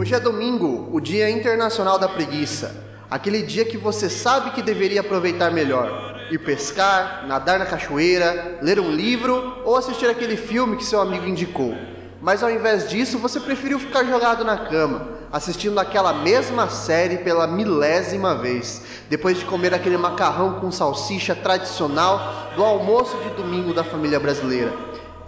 Hoje é domingo, o Dia Internacional da Preguiça. Aquele dia que você sabe que deveria aproveitar melhor. Ir pescar, nadar na cachoeira, ler um livro ou assistir aquele filme que seu amigo indicou. Mas ao invés disso, você preferiu ficar jogado na cama, assistindo aquela mesma série pela milésima vez, depois de comer aquele macarrão com salsicha tradicional do almoço de domingo da família brasileira.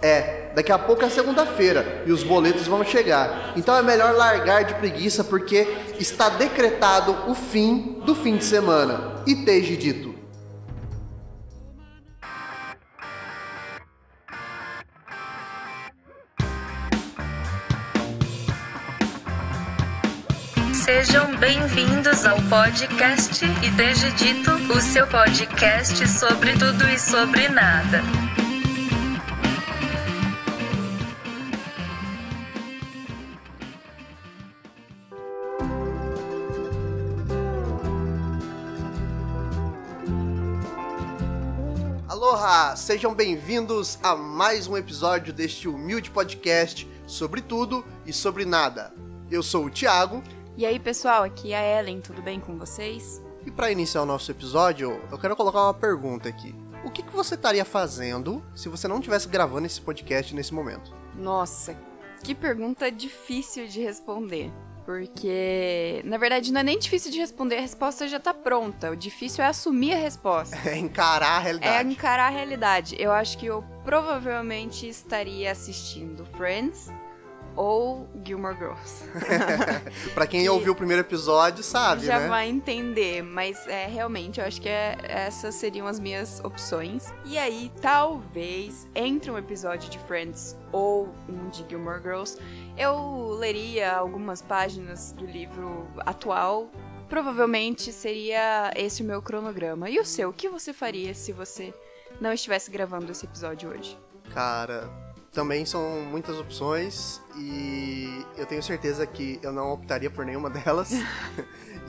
É, daqui a pouco é segunda-feira e os boletos vão chegar. Então é melhor largar de preguiça porque está decretado o fim do fim de semana. E teja dito. Sejam bem-vindos ao podcast e dito, o seu podcast sobre tudo e sobre nada. Aloha! Sejam bem-vindos a mais um episódio deste humilde podcast sobre tudo e sobre nada. Eu sou o Thiago E aí, pessoal, aqui é a Ellen, tudo bem com vocês? e para iniciar o nosso episódio, eu quero colocar uma pergunta aqui. O que, que você estaria fazendo se você não estivesse gravando esse podcast nesse momento? Nossa, que pergunta difícil de responder. Porque, na verdade, não é nem difícil de responder, a resposta já tá pronta. O difícil é assumir a resposta. É encarar a É realidade. encarar a realidade. Eu acho que eu provavelmente estaria assistindo Friends ou Gilmore Girls. Pra quem que- ouviu o primeiro episódio, sabe, Já né? vai entender, mas é realmente eu acho que é- essas seriam as minhas opções. E aí, talvez, entre um episódio de Friends ou um de Gilmore Girls, eu leria algumas páginas do livro atual. Provavelmente seria esse o meu cronograma. E o seu? O que você faria se você não estivesse gravando esse episódio hoje? Cara, também são muitas opções e eu tenho certeza que eu não optaria por nenhuma delas.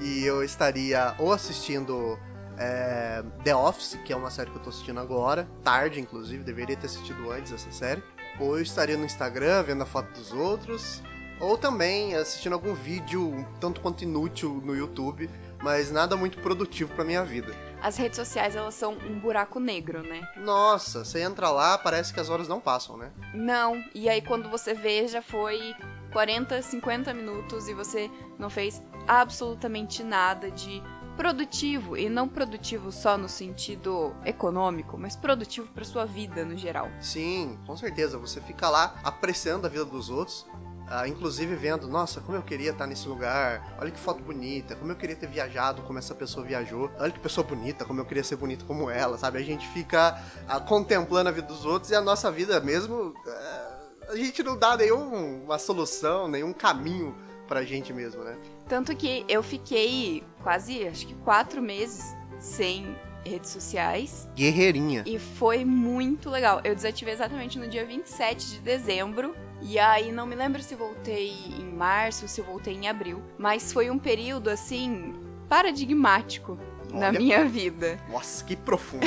e eu estaria ou assistindo é, The Office, que é uma série que eu tô assistindo agora, tarde inclusive, deveria ter assistido antes essa série. Ou eu estaria no Instagram vendo a foto dos outros. Ou também assistindo algum vídeo tanto quanto inútil no YouTube, mas nada muito produtivo pra minha vida. As redes sociais, elas são um buraco negro, né? Nossa, você entra lá, parece que as horas não passam, né? Não, e aí quando você vê, já foi 40, 50 minutos e você não fez absolutamente nada de produtivo. E não produtivo só no sentido econômico, mas produtivo para sua vida no geral. Sim, com certeza. Você fica lá apreciando a vida dos outros. Ah, inclusive vendo, nossa, como eu queria estar nesse lugar. Olha que foto bonita. Como eu queria ter viajado como essa pessoa viajou. Olha que pessoa bonita, como eu queria ser bonito como ela, sabe? A gente fica ah, contemplando a vida dos outros e a nossa vida mesmo. ah, a gente não dá nenhuma solução, nenhum caminho pra gente mesmo, né? Tanto que eu fiquei quase, acho que quatro meses sem redes sociais. Guerreirinha. E foi muito legal. Eu desativei exatamente no dia 27 de dezembro. E aí não me lembro se voltei em março, se voltei em abril. Mas foi um período assim paradigmático na Olha. minha vida. Nossa, que profundo.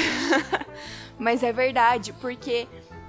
Mas é verdade, porque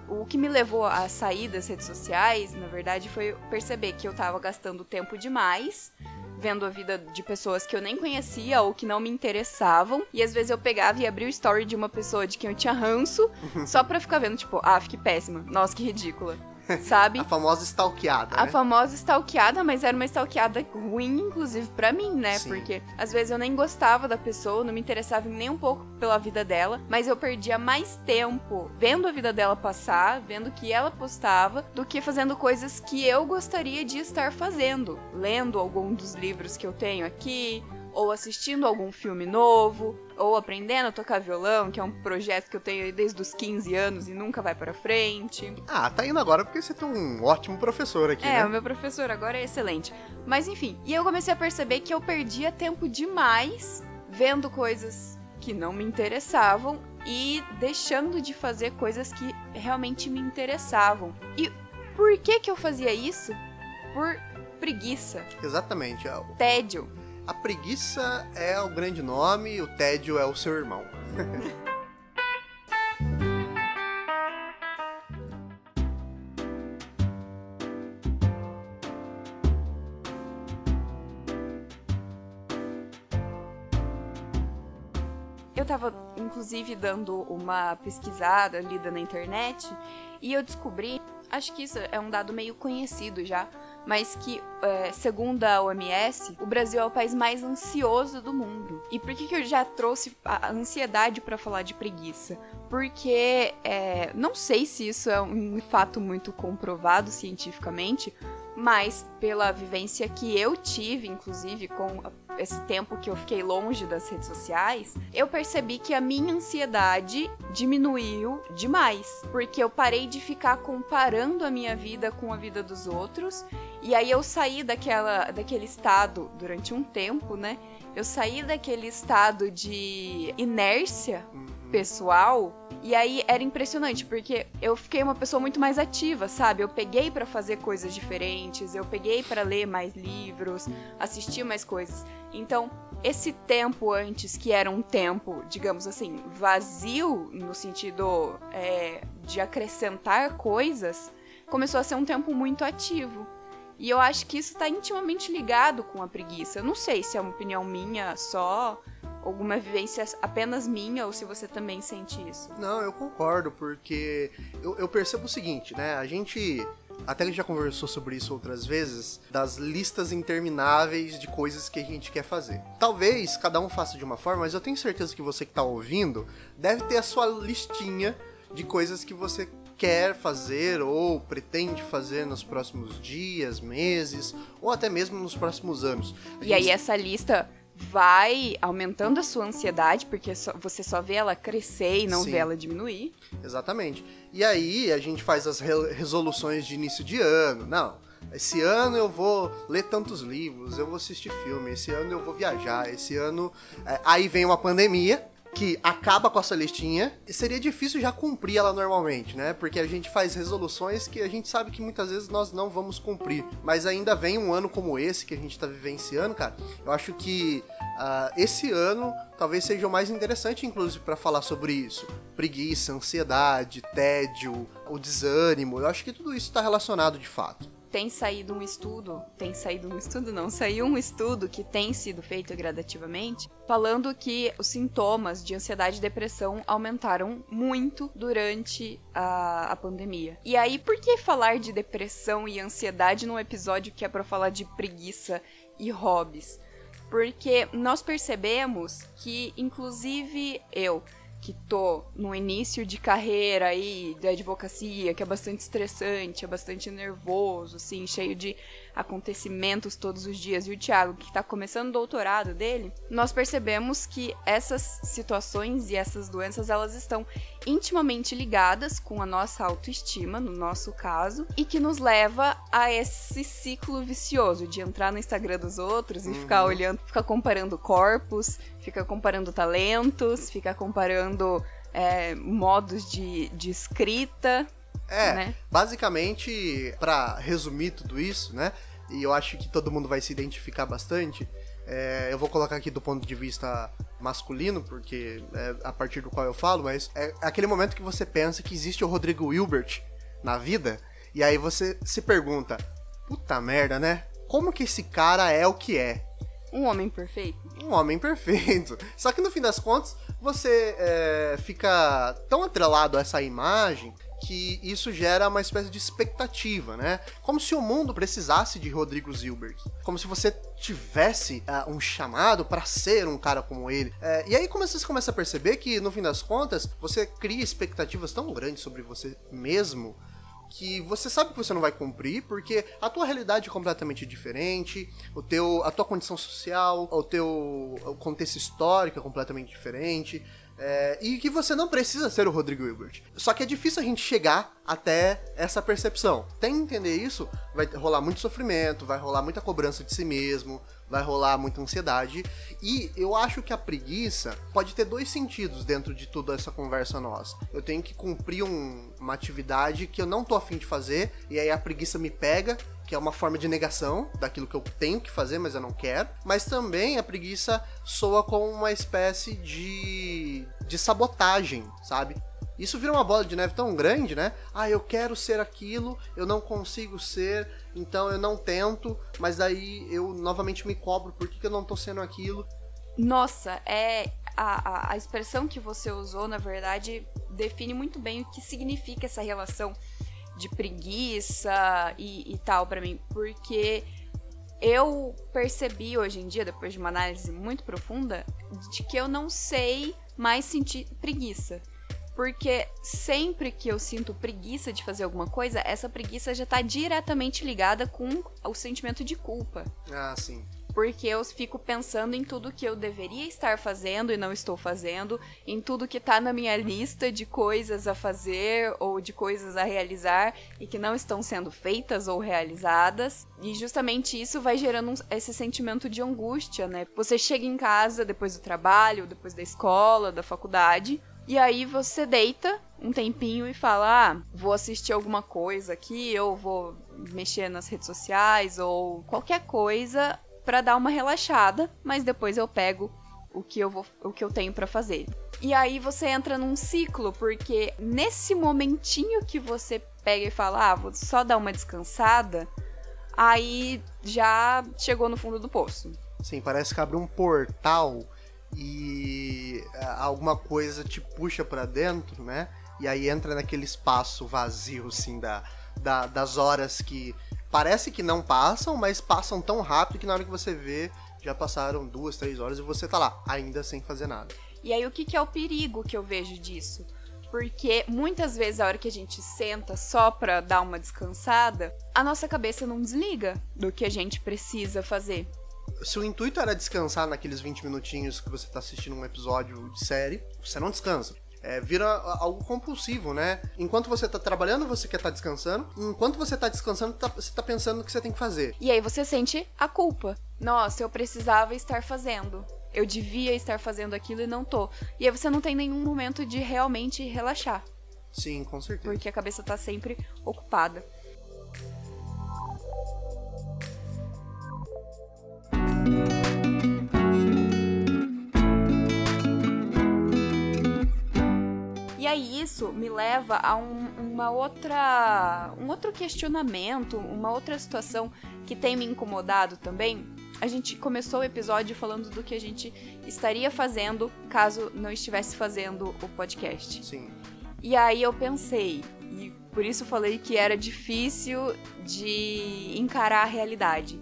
o que me levou a sair das redes sociais, na verdade, foi perceber que eu tava gastando tempo demais vendo a vida de pessoas que eu nem conhecia ou que não me interessavam. E às vezes eu pegava e abria o story de uma pessoa de quem eu tinha ranço, só pra ficar vendo, tipo, ah, que péssima. Nossa, que ridícula. Sabe? a famosa stalkeada, A né? famosa stalkeada, mas era uma stalkeada ruim, inclusive, pra mim, né? Sim. Porque às vezes eu nem gostava da pessoa, não me interessava nem um pouco pela vida dela, mas eu perdia mais tempo vendo a vida dela passar, vendo o que ela postava, do que fazendo coisas que eu gostaria de estar fazendo. Lendo algum dos livros que eu tenho aqui, ou assistindo algum filme novo, ou aprendendo a tocar violão, que é um projeto que eu tenho desde os 15 anos e nunca vai pra frente. Ah, tá indo agora porque você tem um ótimo professor aqui, É, né? o meu professor agora é excelente. Mas enfim, e eu comecei a perceber que eu perdia tempo demais vendo coisas que não me interessavam e deixando de fazer coisas que realmente me interessavam. E por que que eu fazia isso? Por preguiça, Exatamente. é tédio. A preguiça é o grande nome, o tédio é o seu irmão. Eu estava, inclusive, dando uma pesquisada lida na internet e eu descobri, acho que isso é um dado meio conhecido já, mas que, é, segundo a OMS, o Brasil é o país mais ansioso do mundo. E por que, que eu já trouxe a ansiedade para falar de preguiça? Porque é, não sei se isso é um fato muito comprovado cientificamente, mas pela vivência que eu tive, inclusive com esse tempo que eu fiquei longe das redes sociais, eu percebi que a minha ansiedade diminuiu demais, porque eu parei de ficar comparando a minha vida com a vida dos outros, e aí eu saí daquela daquele estado durante um tempo, né? Eu saí daquele estado de inércia pessoal e aí era impressionante, porque eu fiquei uma pessoa muito mais ativa, sabe? Eu peguei para fazer coisas diferentes, eu peguei para ler mais livros, assistir mais coisas. Então, esse tempo antes, que era um tempo, digamos assim, vazio, no sentido é, de acrescentar coisas, começou a ser um tempo muito ativo. E eu acho que isso está intimamente ligado com a preguiça. Eu não sei se é uma opinião minha só alguma vivência apenas minha ou se você também sente isso. Não, eu concordo, porque eu, eu percebo o seguinte, né? A gente até já conversou sobre isso outras vezes, das listas intermináveis de coisas que a gente quer fazer. Talvez cada um faça de uma forma, mas eu tenho certeza que você que está ouvindo deve ter a sua listinha de coisas que você quer fazer ou pretende fazer nos próximos dias, meses ou até mesmo nos próximos anos. A e gente... aí essa lista vai aumentando a sua ansiedade, porque só, você só vê ela crescer e não Sim. vê ela diminuir. Exatamente. E aí a gente faz as re resoluções de início de ano. Não, esse ano eu vou ler tantos livros, eu vou assistir filme, esse ano eu vou viajar, esse ano. É, aí vem uma pandemia, que acaba com essa listinha, seria difícil já cumprir ela normalmente, né? Porque a gente faz resoluções que a gente sabe que muitas vezes nós não vamos cumprir. Mas ainda vem um ano como esse que a gente tá vivenciando, cara. Eu acho que uh, esse ano talvez seja o mais interessante, inclusive, para falar sobre isso. Preguiça, ansiedade, tédio, o desânimo. Eu acho que tudo isso está relacionado de fato tem saído um estudo, tem saído um estudo não, saiu um estudo que tem sido feito gradativamente, falando que os sintomas de ansiedade e depressão aumentaram muito durante a, a pandemia. E aí, por que falar de depressão e ansiedade num episódio que é para falar de preguiça e hobbies? Porque nós percebemos que, inclusive eu, que tô no início de carreira aí da advocacia, que é bastante estressante, é bastante nervoso, assim, cheio de acontecimentos todos os dias, e o Thiago, que está começando o doutorado dele, nós percebemos que essas situações e essas doenças, elas estão intimamente ligadas com a nossa autoestima, no nosso caso, e que nos leva a esse ciclo vicioso de entrar no Instagram dos outros e uhum. ficar olhando, ficar comparando corpos, ficar comparando talentos, ficar comparando é, modos de, de escrita, é, né? basicamente, para resumir tudo isso, né? e eu acho que todo mundo vai se identificar bastante. É, eu vou colocar aqui do ponto de vista masculino, porque é a partir do qual eu falo, mas é aquele momento que você pensa que existe o Rodrigo Wilbert na vida, e aí você se pergunta: puta merda, né? Como que esse cara é o que é? Um homem perfeito? Um homem perfeito. Só que no fim das contas, você é, fica tão atrelado a essa imagem que isso gera uma espécie de expectativa, né? Como se o mundo precisasse de Rodrigo Zilbert. Como se você tivesse uh, um chamado para ser um cara como ele. Uh, e aí como você começa a perceber que, no fim das contas, você cria expectativas tão grandes sobre você mesmo que você sabe que você não vai cumprir porque a tua realidade é completamente diferente, o teu, a tua condição social, o teu contexto histórico é completamente diferente, é, e que você não precisa ser o Rodrigo Hilbert. Só que é difícil a gente chegar até essa percepção. Tem que entender isso, vai rolar muito sofrimento, vai rolar muita cobrança de si mesmo, vai rolar muita ansiedade. E eu acho que a preguiça pode ter dois sentidos dentro de toda essa conversa nossa. Eu tenho que cumprir um, uma atividade que eu não tô afim de fazer, e aí a preguiça me pega que é uma forma de negação daquilo que eu tenho que fazer, mas eu não quero. Mas também a preguiça soa como uma espécie de, de sabotagem, sabe? Isso vira uma bola de neve tão grande, né? Ah, eu quero ser aquilo, eu não consigo ser, então eu não tento, mas daí eu novamente me cobro por que, que eu não tô sendo aquilo. Nossa, é a, a, a expressão que você usou, na verdade, define muito bem o que significa essa relação de preguiça e, e tal para mim, porque eu percebi hoje em dia, depois de uma análise muito profunda, de que eu não sei mais sentir preguiça. Porque sempre que eu sinto preguiça de fazer alguma coisa, essa preguiça já tá diretamente ligada com o sentimento de culpa. Ah, sim porque eu fico pensando em tudo que eu deveria estar fazendo e não estou fazendo, em tudo que tá na minha lista de coisas a fazer ou de coisas a realizar e que não estão sendo feitas ou realizadas. E justamente isso vai gerando um, esse sentimento de angústia, né? Você chega em casa depois do trabalho, depois da escola, da faculdade, e aí você deita um tempinho e fala: ah, vou assistir alguma coisa aqui, ou vou mexer nas redes sociais, ou qualquer coisa para dar uma relaxada, mas depois eu pego o que eu vou, o que eu tenho para fazer. E aí você entra num ciclo, porque nesse momentinho que você pega e fala, ah, vou só dar uma descansada, aí já chegou no fundo do poço. Sim, parece que abre um portal e é, alguma coisa te puxa para dentro, né? E aí entra naquele espaço vazio, assim, da, da, das horas que parece que não passam, mas passam tão rápido que na hora que você vê, já passaram duas, três horas e você tá lá, ainda sem fazer nada. E aí, o que, que é o perigo que eu vejo disso? Porque muitas vezes, a hora que a gente senta só pra dar uma descansada, a nossa cabeça não desliga do que a gente precisa fazer. Se o intuito era descansar naqueles 20 minutinhos que você tá assistindo um episódio de série, você não descansa é, vira algo compulsivo, né? Enquanto você tá trabalhando, você quer estar tá descansando. Enquanto você tá descansando, tá, você tá pensando no que você tem que fazer. E aí você sente a culpa. Nossa, eu precisava estar fazendo. Eu devia estar fazendo aquilo e não tô. E aí você não tem nenhum momento de realmente relaxar. Sim, com certeza. Porque a cabeça tá sempre ocupada. Aí isso me leva a um, uma outra, um outro questionamento, uma outra situação que tem me incomodado também. A gente começou o episódio falando do que a gente estaria fazendo caso não estivesse fazendo o podcast. Sim. E aí eu pensei, e por isso falei que era difícil de encarar a realidade.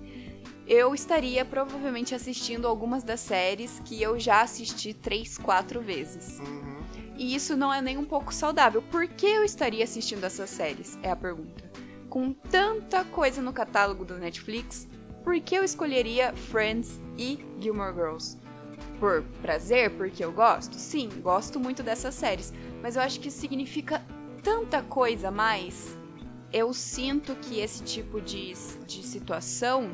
Eu estaria provavelmente assistindo algumas das séries que eu já assisti três, quatro vezes. Uhum. E isso não é nem um pouco saudável. Por que eu estaria assistindo essas séries? É a pergunta. Com tanta coisa no catálogo do Netflix, por que eu escolheria Friends e Gilmore Girls? Por prazer, porque eu gosto? Sim, gosto muito dessas séries, mas eu acho que significa tanta coisa mais. Eu sinto que esse tipo de, de situação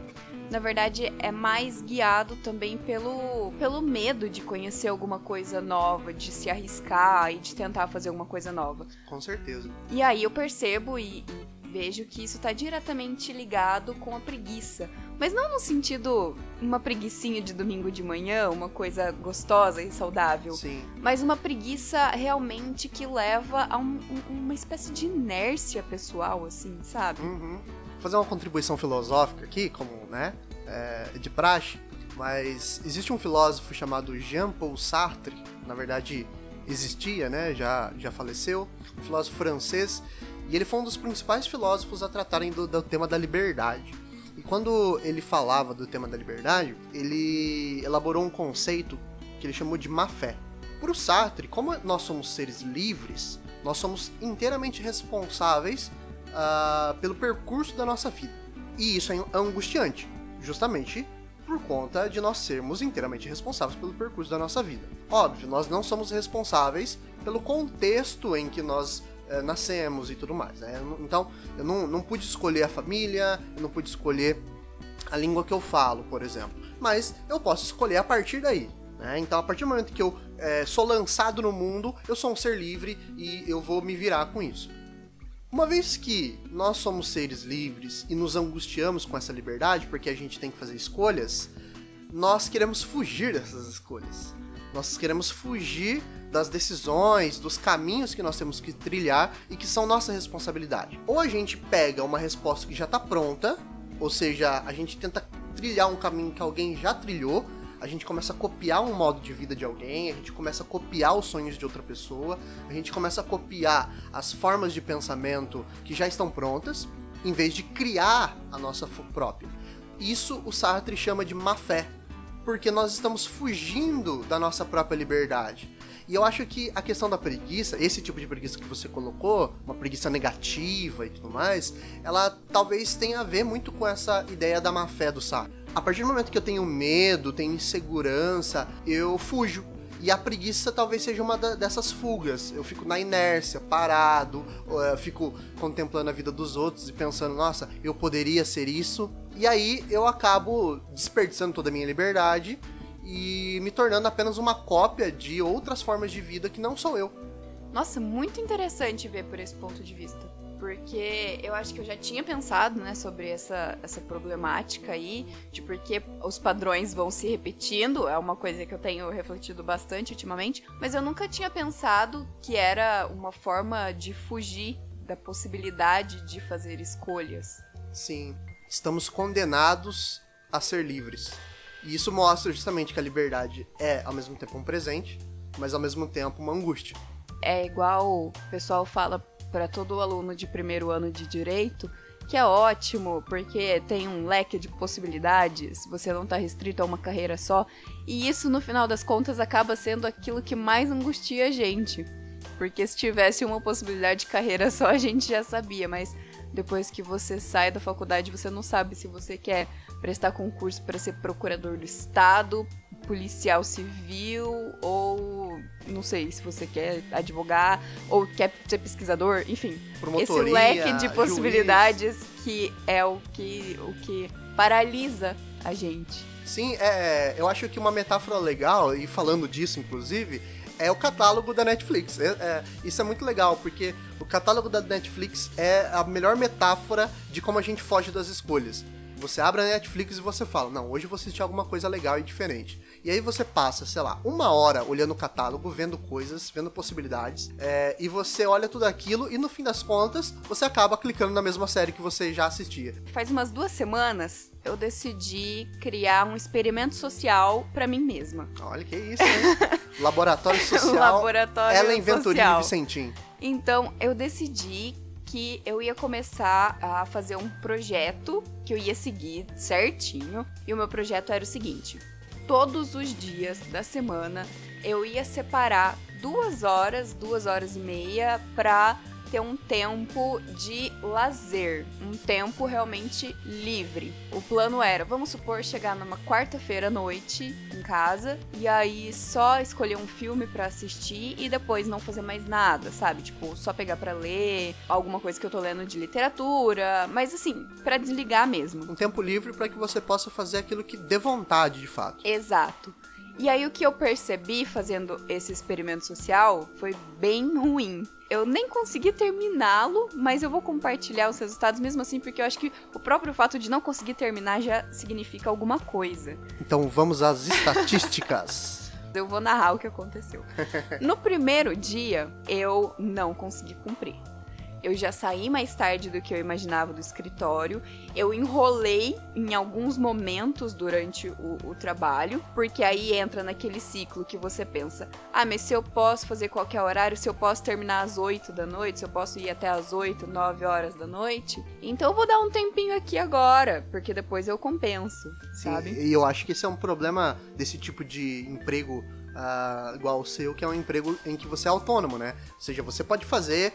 na verdade, é mais guiado também pelo, pelo medo de conhecer alguma coisa nova, de se arriscar e de tentar fazer alguma coisa nova. Com certeza. E aí eu percebo e, vejo que isso está diretamente ligado com a preguiça. Mas não no sentido uma preguiçinha de domingo de manhã, uma coisa gostosa e saudável. Sim. Mas uma preguiça realmente que leva a um, uma espécie de inércia pessoal, assim, sabe? Uhum fazer uma contribuição filosófica aqui, como, né, é, de praxe, mas existe um filósofo chamado Jean-Paul Sartre, na verdade existia, né, já, já faleceu, um filósofo francês, e ele foi um dos principais filósofos a tratarem do, do tema da liberdade. E quando ele falava do tema da liberdade, ele elaborou um conceito que ele chamou de má fé. Para o Sartre, como nós somos seres livres, nós somos inteiramente responsáveis uh, pelo percurso da nossa vida. E isso é angustiante, justamente por conta de nós sermos inteiramente responsáveis pelo percurso da nossa vida. Óbvio, nós não somos responsáveis pelo contexto em que nós eh, nascemos e tudo mais. Né? Então, eu não, não pude escolher a família, eu não pude escolher a língua que eu falo, por exemplo. Mas eu posso escolher a partir daí. Né? Então, a partir do momento que eu eh, sou lançado no mundo, eu sou um ser livre e eu vou me virar com isso. Uma vez que nós somos seres livres e nos angustiamos com essa liberdade porque a gente tem que fazer escolhas, nós queremos fugir dessas escolhas. Nós queremos fugir das decisões, dos caminhos que nós temos que trilhar e que são nossa responsabilidade. Ou a gente pega uma resposta que já está pronta, ou seja, a gente tenta trilhar um caminho que alguém já trilhou, a gente começa a copiar um modo de vida de alguém, a gente começa a copiar os sonhos de outra pessoa, a gente começa a copiar as formas de pensamento que já estão prontas, em vez de criar a nossa própria. Isso o Sartre chama de má fé, porque nós estamos fugindo da nossa própria liberdade. E eu acho que a questão da preguiça, esse tipo de preguiça que você colocou, uma preguiça negativa e tudo mais, ela talvez tenha a ver muito com essa ideia da má fé do Sartre. A partir do momento que eu tenho medo, tenho insegurança, eu fujo. E a preguiça talvez seja uma dessas fugas. Eu fico na inércia, parado, eu fico contemplando a vida dos outros e pensando, nossa, eu poderia ser isso. E aí eu acabo desperdiçando toda a minha liberdade e me tornando apenas uma cópia de outras formas de vida que não sou eu. Nossa, muito interessante ver por esse ponto de vista porque eu acho que eu já tinha pensado, né, sobre essa, essa problemática aí, de porque os padrões vão se repetindo, é uma coisa que eu tenho refletido bastante ultimamente, mas eu nunca tinha pensado que era uma forma de fugir da possibilidade de fazer escolhas. Sim, estamos condenados a ser livres. E isso mostra justamente que a liberdade é ao mesmo tempo um presente, mas ao mesmo tempo uma angústia. É igual o pessoal fala para todo aluno de primeiro ano de direito, que é ótimo, porque tem um leque de possibilidades, você não está restrito a uma carreira só, e isso no final das contas acaba sendo aquilo que mais angustia a gente. Porque se tivesse uma possibilidade de carreira só, a gente já sabia, mas depois que você sai da faculdade, você não sabe se você quer prestar concurso para ser procurador do estado, policial civil ou não sei se você quer advogar ou quer ser pesquisador, enfim, esse leque de possibilidades juiz. que é o que o que paralisa a gente. Sim, é, eu acho que uma metáfora legal e falando disso inclusive é o catálogo da Netflix. É, é, isso é muito legal, porque o catálogo da Netflix é a melhor metáfora de como a gente foge das escolhas. Você abre a Netflix e você fala, não, hoje eu vou assistir alguma coisa legal e diferente. E aí você passa, sei lá, uma hora olhando o catálogo, vendo coisas, vendo possibilidades, é, e você olha tudo aquilo e no fim das contas você acaba clicando na mesma série que você já assistia. Faz umas duas semanas eu decidi criar um experimento social para mim mesma. Olha que isso, hein? Laboratório social. Laboratório Ela Venturinho Vicentim. Então eu decidi que eu ia começar a fazer um projeto que eu ia seguir certinho. E o meu projeto era o seguinte: todos os dias da semana eu ia separar duas horas, duas horas e meia para ter um tempo de lazer, um tempo realmente livre. O plano era, vamos supor, chegar numa quarta-feira à noite em casa e aí só escolher um filme para assistir e depois não fazer mais nada, sabe? Tipo, só pegar para ler alguma coisa que eu tô lendo de literatura, mas assim, para desligar mesmo. Um tempo livre para que você possa fazer aquilo que dê vontade de fato. Exato. E aí o que eu percebi fazendo esse experimento social foi bem ruim. Eu nem consegui terminá-lo, mas eu vou compartilhar os resultados mesmo assim, porque eu acho que o próprio fato de não conseguir terminar já significa alguma coisa. Então vamos às estatísticas. eu vou narrar o que aconteceu. No primeiro dia, eu não consegui cumprir. Eu já saí mais tarde do que eu imaginava do escritório. Eu enrolei em alguns momentos durante o, o, trabalho, porque aí entra naquele ciclo que você pensa: ah, mas se eu posso fazer qualquer horário, se eu posso terminar às 8 da noite, se eu posso ir até às 8, 9 horas da noite, então eu vou dar um tempinho aqui agora, porque depois eu compenso, Sim, sabe? E eu acho que esse é um problema desse tipo de emprego. Uh, igual o seu, que é um emprego em que você é autônomo, né? Ou seja, você pode fazer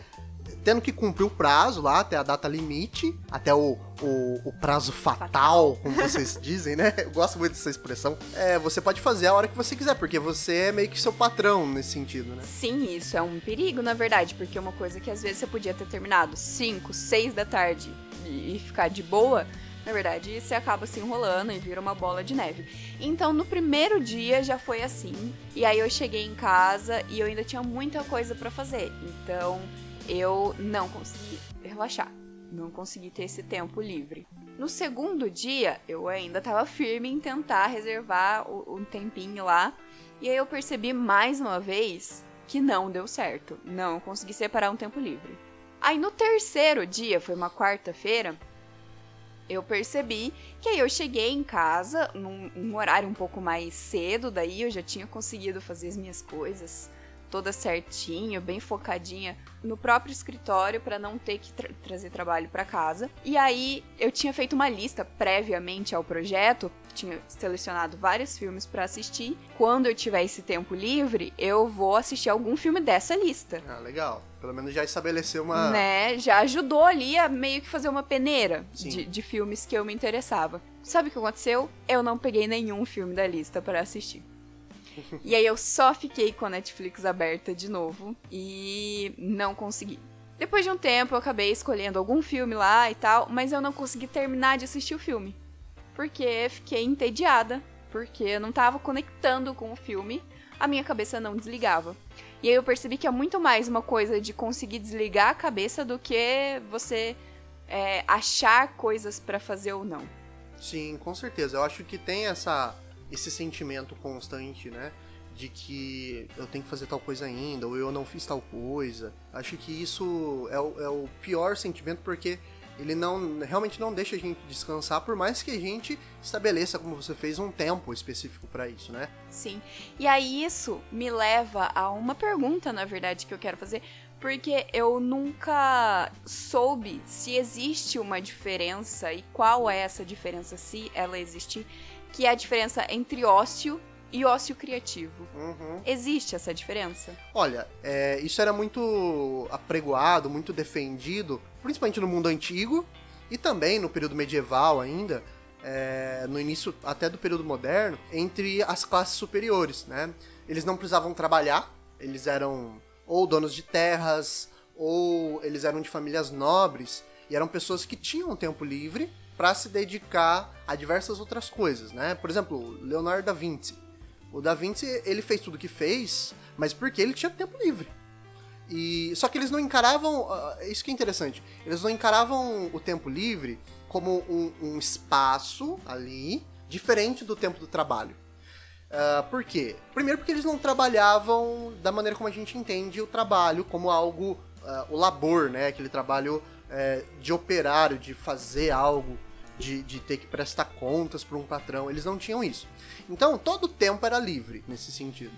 tendo que cumprir o prazo lá, até a data limite, até o, o, o prazo fatal, como vocês dizem, né? Eu gosto muito dessa expressão. É, você pode fazer a hora que você quiser, porque você é meio que seu patrão nesse sentido, né? Sim, isso é um perigo, na verdade, porque é uma coisa que às vezes você podia ter terminado 5, 6 da tarde e ficar de boa. Na verdade, você acaba se enrolando e vira uma bola de neve. Então, no primeiro dia já foi assim. E aí eu cheguei em casa e eu ainda tinha muita coisa para fazer. Então, eu não consegui relaxar, não consegui ter esse tempo livre. No segundo dia, eu ainda estava firme em tentar reservar um tempinho lá, e aí eu percebi mais uma vez que não deu certo, não consegui separar um tempo livre. Aí no terceiro dia, foi uma quarta-feira, eu percebi que aí eu cheguei em casa num, horário um pouco mais cedo, daí eu já tinha conseguido fazer as minhas coisas toda certinho, bem focadinha no próprio escritório para não ter que tra trazer trabalho para casa. E aí eu tinha feito uma lista previamente ao projeto, tinha selecionado vários filmes para assistir. Quando eu tiver esse tempo livre, eu vou assistir algum filme dessa lista. Ah, legal. Pelo menos já estabeleceu uma. Né? Já ajudou ali a meio que fazer uma peneira de, de, filmes que eu me interessava. Sabe o que aconteceu? Eu não peguei nenhum filme da lista para assistir e aí eu só fiquei com a Netflix aberta de novo e não consegui. Depois de um tempo eu acabei escolhendo algum filme lá e tal, mas eu não consegui terminar de assistir o filme. Porque fiquei entediada, porque eu não tava conectando com o filme, a minha cabeça não desligava. E aí eu percebi que é muito mais uma coisa de conseguir desligar a cabeça do que você é, achar coisas para fazer ou não. Sim, com certeza. Eu acho que tem essa esse sentimento constante, né? De que eu tenho que fazer tal coisa ainda, ou eu não fiz tal coisa. Acho que isso é o, é o pior sentimento porque ele não realmente não deixa a gente descansar, por mais que a gente estabeleça, como você fez, um tempo específico para isso, né? Sim. E aí isso me leva a uma pergunta, na verdade, que eu quero fazer, porque eu nunca soube se existe uma diferença e qual é essa diferença, se ela existir, que é a diferença entre ócio e ócio criativo. Uhum. Existe essa diferença? Olha, é, isso era muito apregoado, muito defendido, principalmente no mundo antigo e também no período medieval ainda, é, no início até do período moderno, entre as classes superiores, né? Eles não precisavam trabalhar, eles eram ou donos de terras, ou eles eram de famílias nobres, e eram pessoas que tinham tempo livre para se dedicar a diversas outras coisas, né? Por exemplo, Leonardo da Vinci. O da Vinci, ele fez tudo o que fez, mas porque ele tinha tempo livre. E só que eles não encaravam, uh, isso que é interessante, eles não encaravam o tempo livre como um, um espaço ali diferente do tempo do trabalho. Uh, por quê? Primeiro porque eles não trabalhavam da maneira como a gente entende o trabalho, como algo, uh, o labor, né? Aquele trabalho uh, de operário, de fazer algo de, de ter que prestar contas para um patrão. Eles não tinham isso. Então, todo o tempo era livre nesse sentido.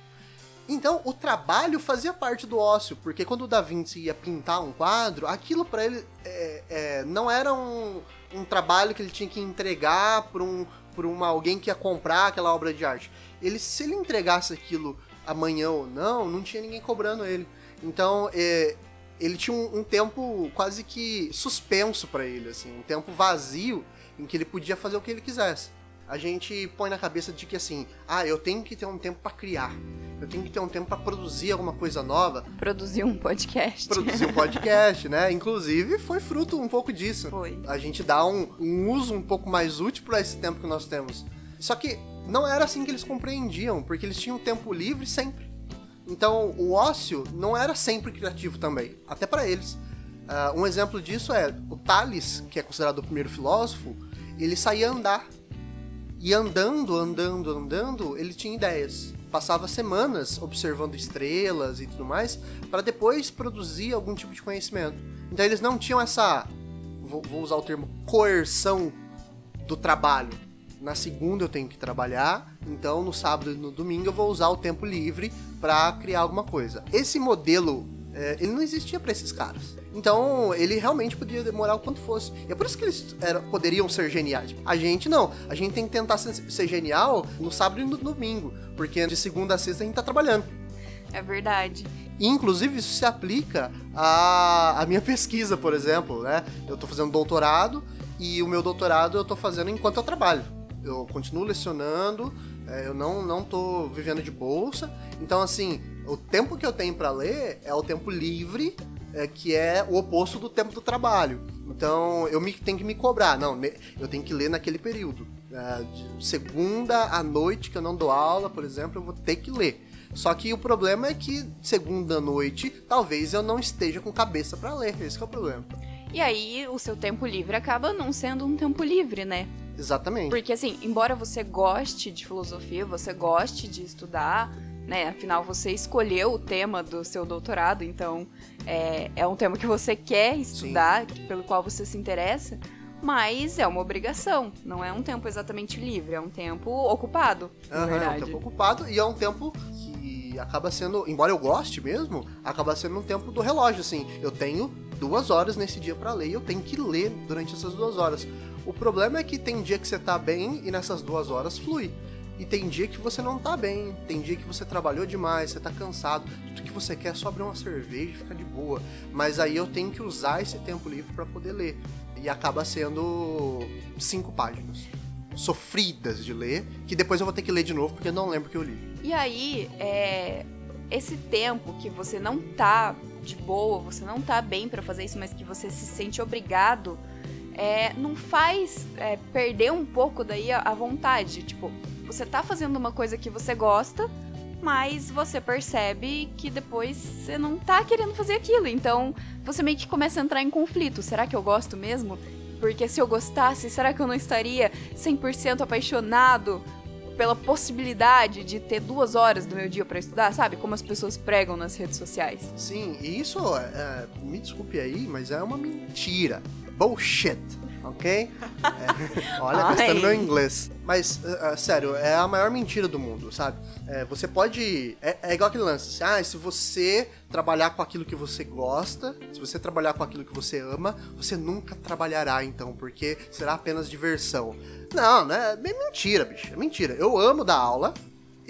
Então, o trabalho fazia parte do ócio, porque quando o Da Vinci ia pintar um quadro, aquilo para ele é, é, não era um, um trabalho que ele tinha que entregar para um, uma, alguém que ia comprar aquela obra de arte. Ele, se ele entregasse aquilo amanhã ou não, não tinha ninguém cobrando ele. Então, é, ele tinha um, um, tempo quase que suspenso para ele, assim, um tempo vazio em que ele podia fazer o que ele quisesse. A gente põe na cabeça de que assim, ah, eu tenho que ter um tempo para criar. Eu tenho que ter um tempo para produzir alguma coisa nova. Produzir um podcast. Produzir um podcast, né? Inclusive, foi fruto um pouco disso. Foi. A gente dá um, um uso um pouco mais útil para esse tempo que nós temos. Só que não era assim que eles compreendiam, porque eles tinham tempo livre sempre. Então, o ócio não era sempre criativo também, até para eles. Uh, um exemplo disso é o Tales, que é considerado o primeiro filósofo, ele saía andar. E andando, andando, andando, ele tinha ideias. Passava semanas observando estrelas e tudo mais, para depois produzir algum tipo de conhecimento. Então eles não tinham essa, vou, vou usar o termo, coerção do trabalho. Na segunda eu tenho que trabalhar, então no sábado e no domingo eu vou usar o tempo livre para criar alguma coisa. Esse modelo é, ele não existia para esses caras. Então, ele realmente podia demorar o quanto fosse. E é por isso que eles eram, poderiam ser geniais. A gente não. A gente tem que tentar ser, ser genial no sábado e no domingo. Porque de segunda a sexta a gente tá trabalhando. É verdade. E, inclusive, isso se aplica à, à minha pesquisa, por exemplo, né? Eu tô fazendo doutorado e o meu doutorado eu tô fazendo enquanto eu trabalho. Eu continuo lecionando, é, eu não, não tô vivendo de bolsa. Então, assim, o tempo que eu tenho para ler é o tempo livre, é, que é o oposto do tempo do trabalho. Então eu me, tenho que me cobrar. Não, eu tenho que ler naquele período. É, segunda à noite, que eu não dou aula, por exemplo, eu vou ter que ler. Só que o problema é que segunda à noite, talvez eu não esteja com cabeça para ler. Esse é o problema. E aí, o seu tempo livre acaba não sendo um tempo livre, né? Exatamente. Porque, assim, embora você goste de filosofia, você goste de estudar, né? Afinal, você escolheu o tema do seu doutorado, então é, é um tema que você quer estudar, Sim. pelo qual você se interessa. mas é uma obrigação, não é um tempo exatamente livre, é um tempo ocupado, verdade. É um tempo ocupado e é um tempo que acaba sendo, embora eu goste mesmo, acaba sendo um tempo do relógio, assim. Eu tenho duas horas nesse dia pra ler e eu tenho que ler durante essas duas horas. O problema é que tem dia que você tá bem e nessas duas horas flui. E tem dia que você não tá bem, tem dia que você trabalhou demais, você tá cansado, tudo que você quer é só abrir uma cerveja e ficar de boa. Mas aí eu tenho que usar esse tempo livre pra poder ler. E acaba sendo cinco páginas. Sofridas de ler, que depois eu vou ter que ler de novo porque eu não lembro que eu li. E aí, é, esse tempo que você não tá de boa, você não tá bem pra fazer isso, mas que você se sente obrigado, é, não faz é, perder um pouco daí a vontade. Tipo, você tá fazendo uma coisa que você gosta, mas você percebe que depois você não tá querendo fazer aquilo. Então, você meio que começa a entrar em conflito. Será que eu gosto mesmo? Porque se eu gostasse, será que eu não estaria 100% apaixonado pela possibilidade de ter duas horas do meu dia pra estudar, sabe? Como as pessoas pregam nas redes sociais. Sim, e isso, é, me desculpe aí, mas é uma mentira. Bullshit, ok? É, olha, gastando meu inglês. Mas, é, é, sério, é a maior mentira do mundo, sabe? É, você pode. É, é igual aquele lance. Assim, ah, se você trabalhar com aquilo que você gosta, se você trabalhar com aquilo que você ama, você nunca trabalhará, então, porque será apenas diversão. Não, né? É mentira, bicho. É mentira. Eu amo dar aula,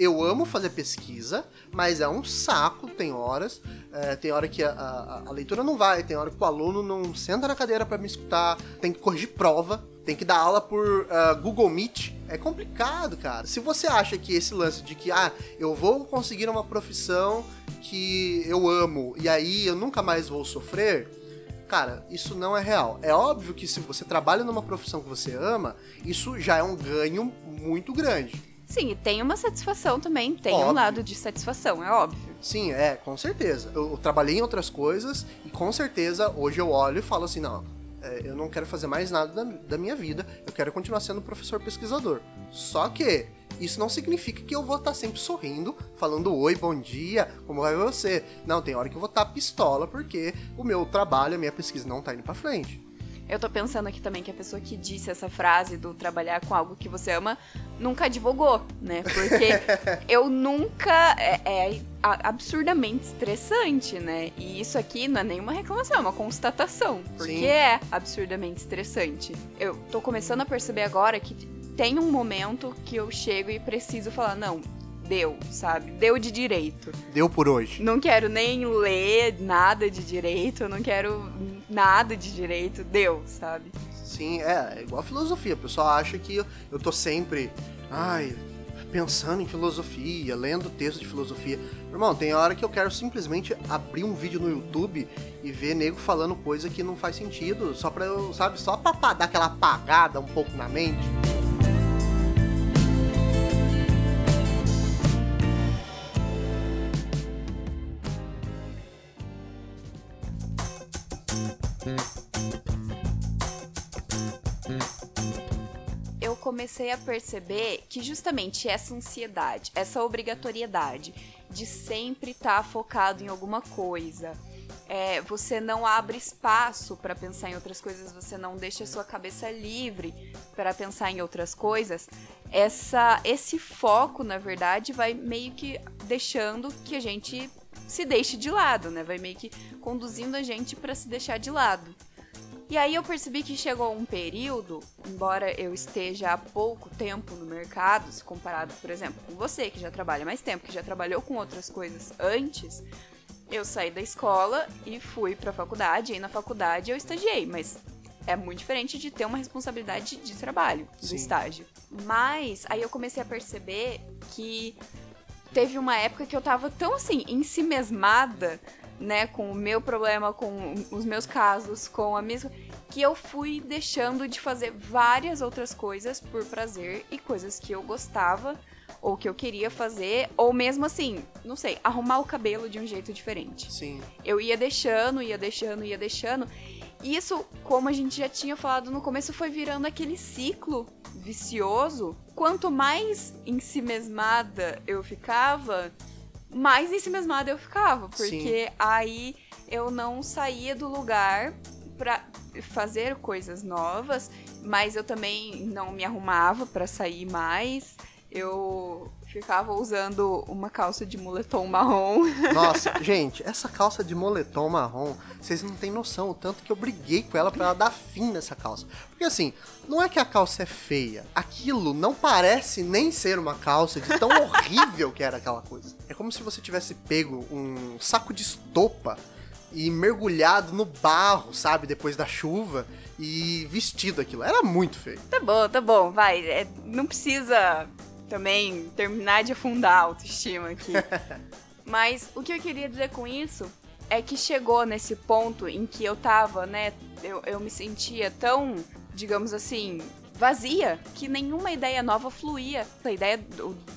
eu amo fazer pesquisa, mas é um saco, tem horas. é, tem hora que a, a- a leitura não vai, tem hora que o aluno não senta na cadeira pra me escutar, tem que corrigir prova, tem que dar aula por ah, Google Meet. É complicado, cara. Se você acha que esse lance de que, ah, eu vou conseguir uma profissão que eu amo e aí eu nunca mais vou sofrer, Cara, isso não é real. É óbvio que se você trabalha numa profissão que você ama, isso já é um ganho muito grande. Sim, e tem uma satisfação também, tem Óbvio. um lado de satisfação, é óbvio. Sim, é, com certeza. Eu, eu trabalhei em outras coisas e com certeza hoje eu olho e falo assim, não, é, eu não quero fazer mais nada da, da minha vida, eu quero continuar sendo professor pesquisador. Só que isso não significa que eu vou estar sempre sorrindo, falando oi, bom dia, como vai você? Não, tem hora que eu vou estar pistola porque o meu trabalho, a minha pesquisa não tá indo pra frente. Eu tô pensando aqui também que a pessoa que disse essa frase do trabalhar com algo que você ama nunca advogou, né? Porque eu nunca. É, é absurdamente estressante, né? E isso aqui não é nenhuma reclamação, é uma constatação. Porque Sim. é absurdamente estressante. Eu tô começando a perceber agora que tem um momento que eu chego e preciso falar, não. Deu, sabe? Deu de direito. Deu por hoje. Não quero nem ler nada de direito, não quero nada de direito. Deu, sabe? Sim, é, é igual a filosofia. O pessoal acha que eu, eu tô sempre, ai, pensando em filosofia, lendo texto de filosofia. Irmão, tem hora que eu quero simplesmente abrir um vídeo no YouTube e ver nego falando coisa que não faz sentido, só pra eu, sabe, só pra pa- dar aquela apagada um pouco na mente. Comecei a perceber que justamente essa ansiedade, essa obrigatoriedade de sempre estar focado em alguma coisa, é, você não abre espaço para pensar em outras coisas, você não deixa a sua cabeça livre para pensar em outras coisas. Essa, esse foco, na verdade, vai meio que deixando que a gente se deixe de lado, né? Vai meio que conduzindo a gente para se deixar de lado. E aí eu percebi que chegou um período, embora eu esteja há pouco tempo no mercado, se comparado, por exemplo, com você, que já trabalha mais tempo, que já trabalhou com outras coisas antes, eu saí da escola e fui pra faculdade, e na faculdade eu estagiei, mas é muito diferente de ter uma responsabilidade de trabalho, do Sim. estágio. Mas aí eu comecei a perceber que teve uma época que eu tava tão assim, em si mesmada, né, com o meu problema, com os meus casos, com a mesma. que eu fui deixando de fazer várias outras coisas por prazer e coisas que eu gostava ou que eu queria fazer, ou mesmo assim, não sei, arrumar o cabelo de um jeito diferente. Sim, Eu ia deixando, ia deixando, ia deixando. E isso, como a gente já tinha falado no começo, foi virando aquele ciclo vicioso. Quanto mais em si mesmada eu ficava, mais mesmada eu ficava. Porque aí eu não saía do lugar pra, fazer coisas novas, mas eu também não me arrumava para sair mais. Eu ficava usando uma calça de moletom marrom. Nossa, gente, essa calça de moletom marrom, vocês não têm noção o tanto que eu briguei com ela para ela dar fim nessa calça. Porque assim, não é que a calça é feia, aquilo não parece nem ser uma calça de tão horrível que era aquela coisa. É como se você tivesse pego um saco de estopa e mergulhado no barro, sabe, depois da chuva e vestido aquilo. Era muito feio. Tá bom, tá bom, vai. É, não precisa também terminar de afundar a autoestima aqui. Mas o que eu queria dizer com isso é que chegou nesse ponto em que eu tava, né? Eu, eu me sentia tão, digamos assim, vazia, que nenhuma ideia nova fluía. A ideia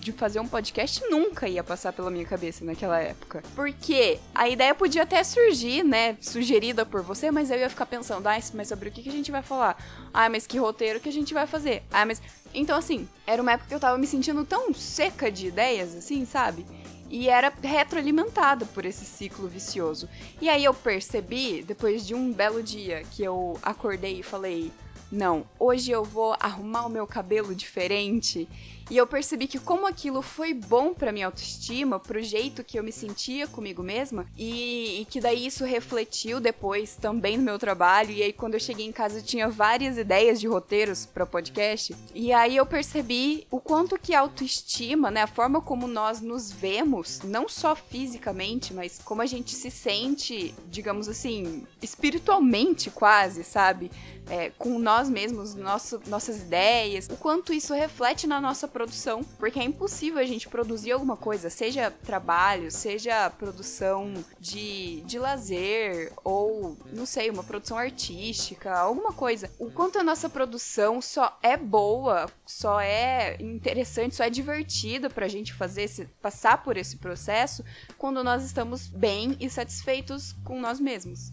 de fazer um podcast nunca ia passar pela minha cabeça naquela época. Porque a ideia podia até surgir, né, sugerida por você, mas eu ia ficar pensando, ah, mas sobre o que a gente vai falar? Ah, mas que roteiro que a gente vai fazer? Ah, mas. Então, assim, era uma época que eu tava me sentindo tão seca de ideias, assim, sabe? e era retroalimentada por esse ciclo vicioso. E aí eu percebi, depois de um belo dia que eu acordei e falei: não, hoje eu vou arrumar o meu cabelo diferente e eu percebi que como aquilo foi bom para minha autoestima, pro jeito que eu me sentia comigo mesma, e, e, que daí isso refletiu depois também no meu trabalho. E aí quando eu cheguei em casa eu tinha várias ideias de roteiros para podcast. E aí eu percebi o quanto que a autoestima, né, a forma como nós nos vemos, não só fisicamente, mas como a gente se sente, digamos assim, espiritualmente quase, sabe? É, com nós mesmos, nosso, nossas ideias, o quanto isso reflete na nossa produção, porque é impossível a gente produzir alguma coisa, seja trabalho, seja produção de, de lazer, ou, não sei, uma produção artística, alguma coisa. O quanto a nossa produção só é boa, só é interessante, só é divertida pra gente fazer esse, passar por esse processo quando nós estamos bem e satisfeitos com nós mesmos.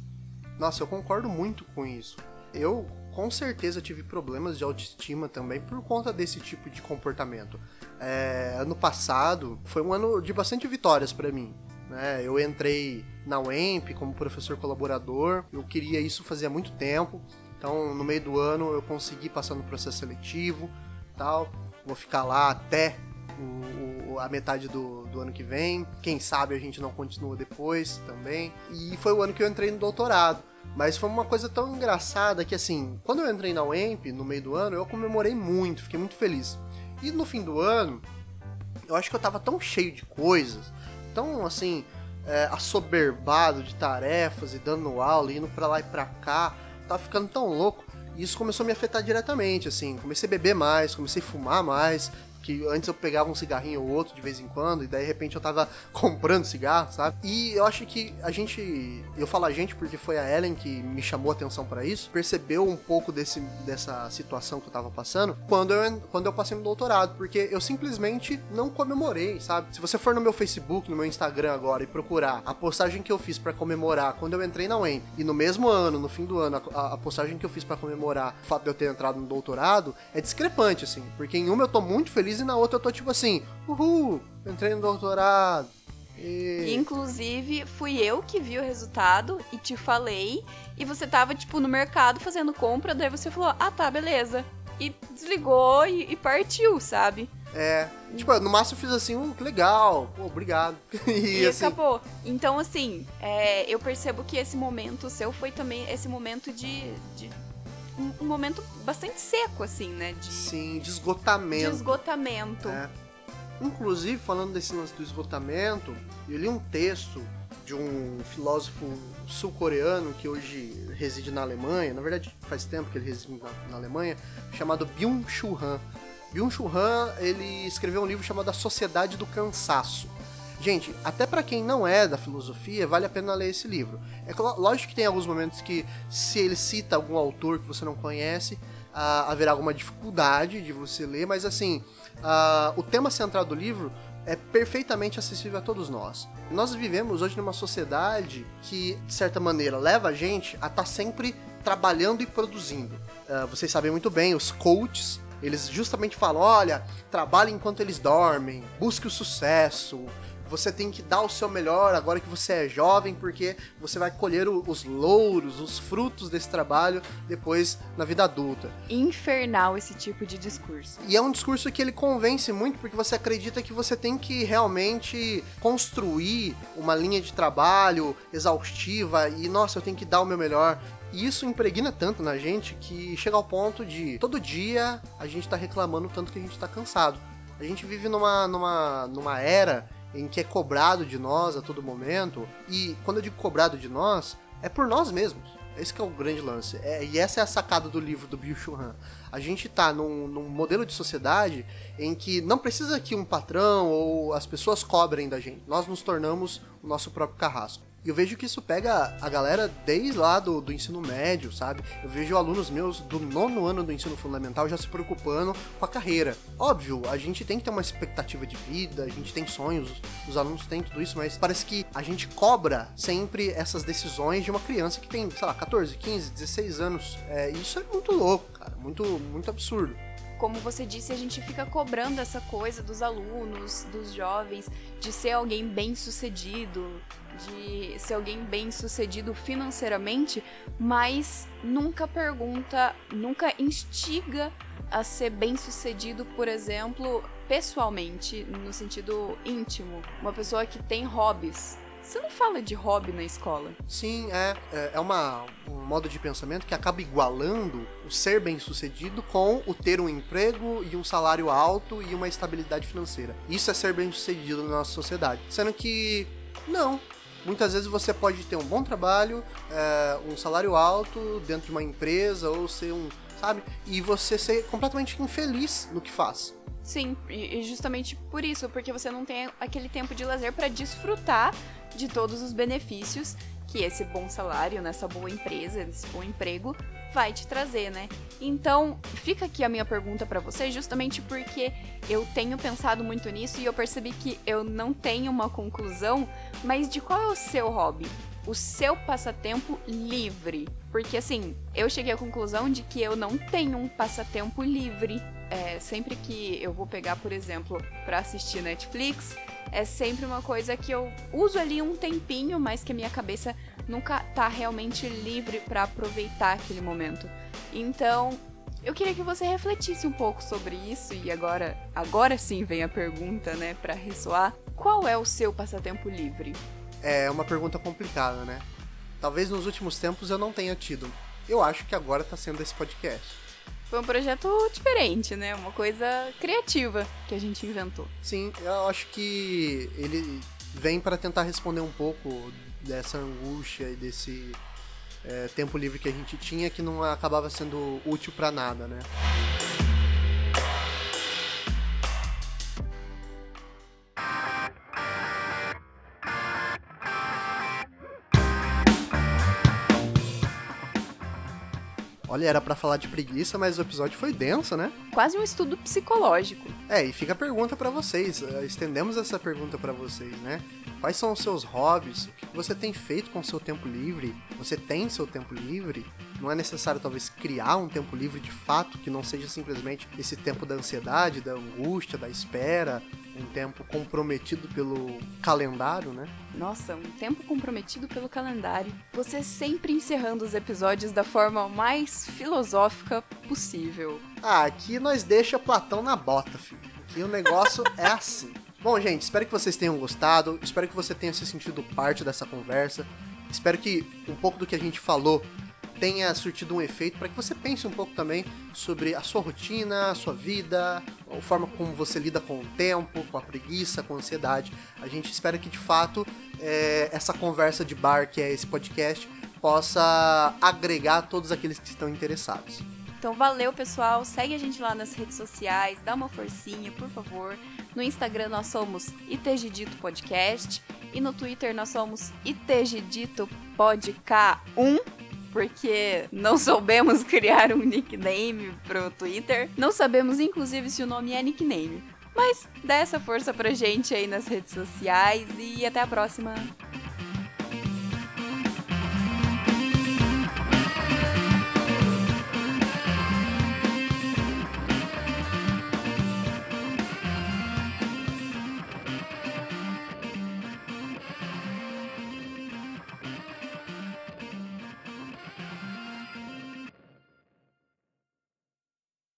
Nossa, eu concordo muito com isso. Eu com certeza tive problemas de autoestima também por conta desse tipo de comportamento. É, ano passado foi um ano de bastante vitórias para mim. Né? Eu entrei na UEMP como professor colaborador, eu queria isso fazia muito tempo. Então, no meio do ano, eu consegui passar no processo seletivo, tal. Vou ficar lá até o, o, a metade do, do ano que vem. Quem sabe a gente não continua depois também. E foi o ano que eu entrei no doutorado. Mas foi uma coisa tão engraçada que, assim, quando eu entrei na UEMP, no meio do ano, eu comemorei muito, fiquei muito feliz. E no fim do ano, eu acho que eu tava tão cheio de coisas, tão, assim, é, assoberbado de tarefas e dando aula, indo pra lá e pra cá, tava ficando tão louco. E isso começou a me afetar diretamente, assim, comecei a beber mais, comecei a fumar mais, que antes eu pegava um cigarrinho ou outro de vez em quando, e daí de repente eu tava comprando cigarro, sabe? E eu acho que a gente, eu falo a gente porque foi a Ellen que me chamou a atenção para isso, percebeu um pouco desse, dessa situação que eu tava passando quando eu, quando eu passei no doutorado, porque eu simplesmente não comemorei, sabe? Se você for no meu Facebook, no meu Instagram agora e procurar a postagem que eu fiz para comemorar quando eu entrei na UEM, e no mesmo ano, no fim do ano, a, a postagem que eu fiz para comemorar o fato de eu ter entrado no doutorado, é discrepante, assim, porque em uma eu tô muito feliz e na outra eu tô tipo assim, uhul, entrei no doutorado. E... Inclusive, fui eu que vi o resultado e te falei. E você tava, tipo, no mercado fazendo compra, daí você falou, ah tá, beleza. E desligou e, e partiu, sabe? É, tipo, no máximo eu fiz assim, uh, que legal, pô, obrigado. e, e assim... acabou. Então, assim, é, eu percebo que esse momento seu foi também esse momento de, de um, momento bastante seco, assim, né? De, Sim, de esgotamento. De esgotamento. É. Inclusive, falando desse lance do esgotamento, eu li um texto de um filósofo sul-coreano que hoje reside na Alemanha, na verdade faz tempo que ele reside na, na Alemanha, chamado Byung-Chul Han. Byung-Chul Han, ele escreveu um livro chamado A Sociedade do Cansaço. Gente, até para quem não é da filosofia, vale a pena ler esse livro. É lógico que tem alguns momentos que, se ele cita algum autor que você não conhece, uh, haverá alguma dificuldade de você ler, mas assim, uh, o tema central do livro é perfeitamente acessível a todos nós. Nós vivemos hoje numa sociedade que, de certa maneira, leva a gente a estar tá sempre trabalhando e produzindo. Uh, vocês sabem muito bem, os coaches, eles justamente falam: olha, trabalhe enquanto eles dormem, busque o sucesso, você tem que dar o seu melhor agora que você é jovem, porque você vai colher os louros, os frutos desse trabalho depois na vida adulta. Infernal esse tipo de discurso. E é um discurso que ele convence muito porque você acredita que você tem que realmente construir uma linha de trabalho exaustiva e, nossa, eu tenho que dar o meu melhor. E isso impregna tanto na gente que chega ao ponto de todo dia a gente tá reclamando tanto que a gente tá cansado. A gente vive numa, numa, numa era em que é cobrado de nós a todo momento. E quando eu digo cobrado de nós, é por nós mesmos. Esse é o grande lance. É, e essa é a sacada do livro do Bill Churran. A gente está num, num, modelo de sociedade em que não precisa que um patrão ou as pessoas cobrem da gente. Nós nos tornamos o nosso próprio carrasco. E eu vejo que isso pega a galera desde lá do, do ensino médio, sabe? Eu vejo alunos meus do nono ano do ensino fundamental já se preocupando com a carreira. Óbvio, a gente tem que ter uma expectativa de vida, a gente tem sonhos, os alunos têm tudo isso, mas parece que a gente cobra sempre essas decisões de uma criança que tem, sei lá, 14, 15, 16 anos. É, isso é muito louco, cara. Muito, muito absurdo como você disse, a gente fica cobrando essa coisa dos alunos, dos jovens, de ser alguém bem sucedido, de ser alguém bem sucedido financeiramente, mas nunca pergunta, nunca instiga a ser bem sucedido, por exemplo, pessoalmente, no sentido íntimo. Uma pessoa que tem hobbies. Você não fala de hobby na escola. Sim, é. É, é uma, um modo de pensamento que acaba igualando o ser bem sucedido com o ter um emprego e um salário alto e uma estabilidade financeira. Isso é ser bem sucedido na nossa sociedade. Sendo que, não, Muitas vezes você pode ter um bom trabalho, é, um salário alto dentro de uma empresa ou ser um, sabe? E você ser completamente infeliz no que faz. Sim, e justamente por isso, porque você não tem aquele tempo de lazer para desfrutar de todos os benefícios que esse bom salário nessa boa empresa, esse bom emprego vai te trazer, né? Então, fica aqui a minha pergunta para você, justamente porque eu tenho pensado muito nisso e eu percebi que eu não tenho uma conclusão, mas de qual é o seu hobby? O seu passatempo livre? Porque assim, eu cheguei à conclusão de que eu não tenho um passatempo livre. É, sempre que eu vou pegar, por exemplo, para assistir Netflix, é sempre uma coisa que eu uso ali um tempinho, mas que a minha cabeça nunca tá realmente livre para aproveitar aquele momento. Então, eu queria que você refletisse um pouco sobre isso e agora, agora sim vem a pergunta, né, para ressoar. Qual é o seu passatempo livre? É uma pergunta complicada, né? Talvez nos últimos tempos eu não tenha tido. Eu acho que agora tá sendo esse podcast. Foi um projeto diferente, né? Uma coisa criativa que a gente inventou. Sim, eu acho que ele vem para tentar responder um pouco dessa angústia e desse é, tempo livre que a gente tinha que não acabava sendo útil para nada, né? Olha, era para falar de preguiça, mas o episódio foi denso, né? Quase um estudo psicológico. É, e fica a pergunta para vocês. Eh, estendemos essa pergunta para vocês, né? Quais são os seus hobbies? O que você tem feito com o seu tempo livre? Você tem seu tempo livre? Não é necessário talvez criar um tempo livre de fato que não seja simplesmente esse tempo da ansiedade, da angústia, da espera, um tempo comprometido pelo calendário, né? Nossa, um tempo comprometido pelo calendário. Você sempre encerrando os episódios da forma mais filosófica possível. Ah, aqui nós deixa Platão na bota, filho. Aqui o negócio é assim. Bom, gente, espero que vocês tenham gostado. Espero que você tenha se sentido parte dessa conversa. Espero que um pouco do que a gente falou tenha surtido um efeito para que você pense um pouco também sobre a sua rotina, a sua vida, a forma como você lida com o tempo, com a preguiça, com a ansiedade. A gente espera que de fato é, essa conversa de bar, que é esse podcast, possa agregar todos aqueles que estão interessados. Então valeu, pessoal. Segue a gente lá nas redes sociais, dá uma forcinha, por favor. No Instagram nós somos ITGDito Podcast e no Twitter nós somos ITGDito Podk1 porque não soubemos criar um nickname pro Twitter. Não sabemos, inclusive, se o nome é nickname. Mas dá essa força pra gente aí nas redes sociais e até a próxima!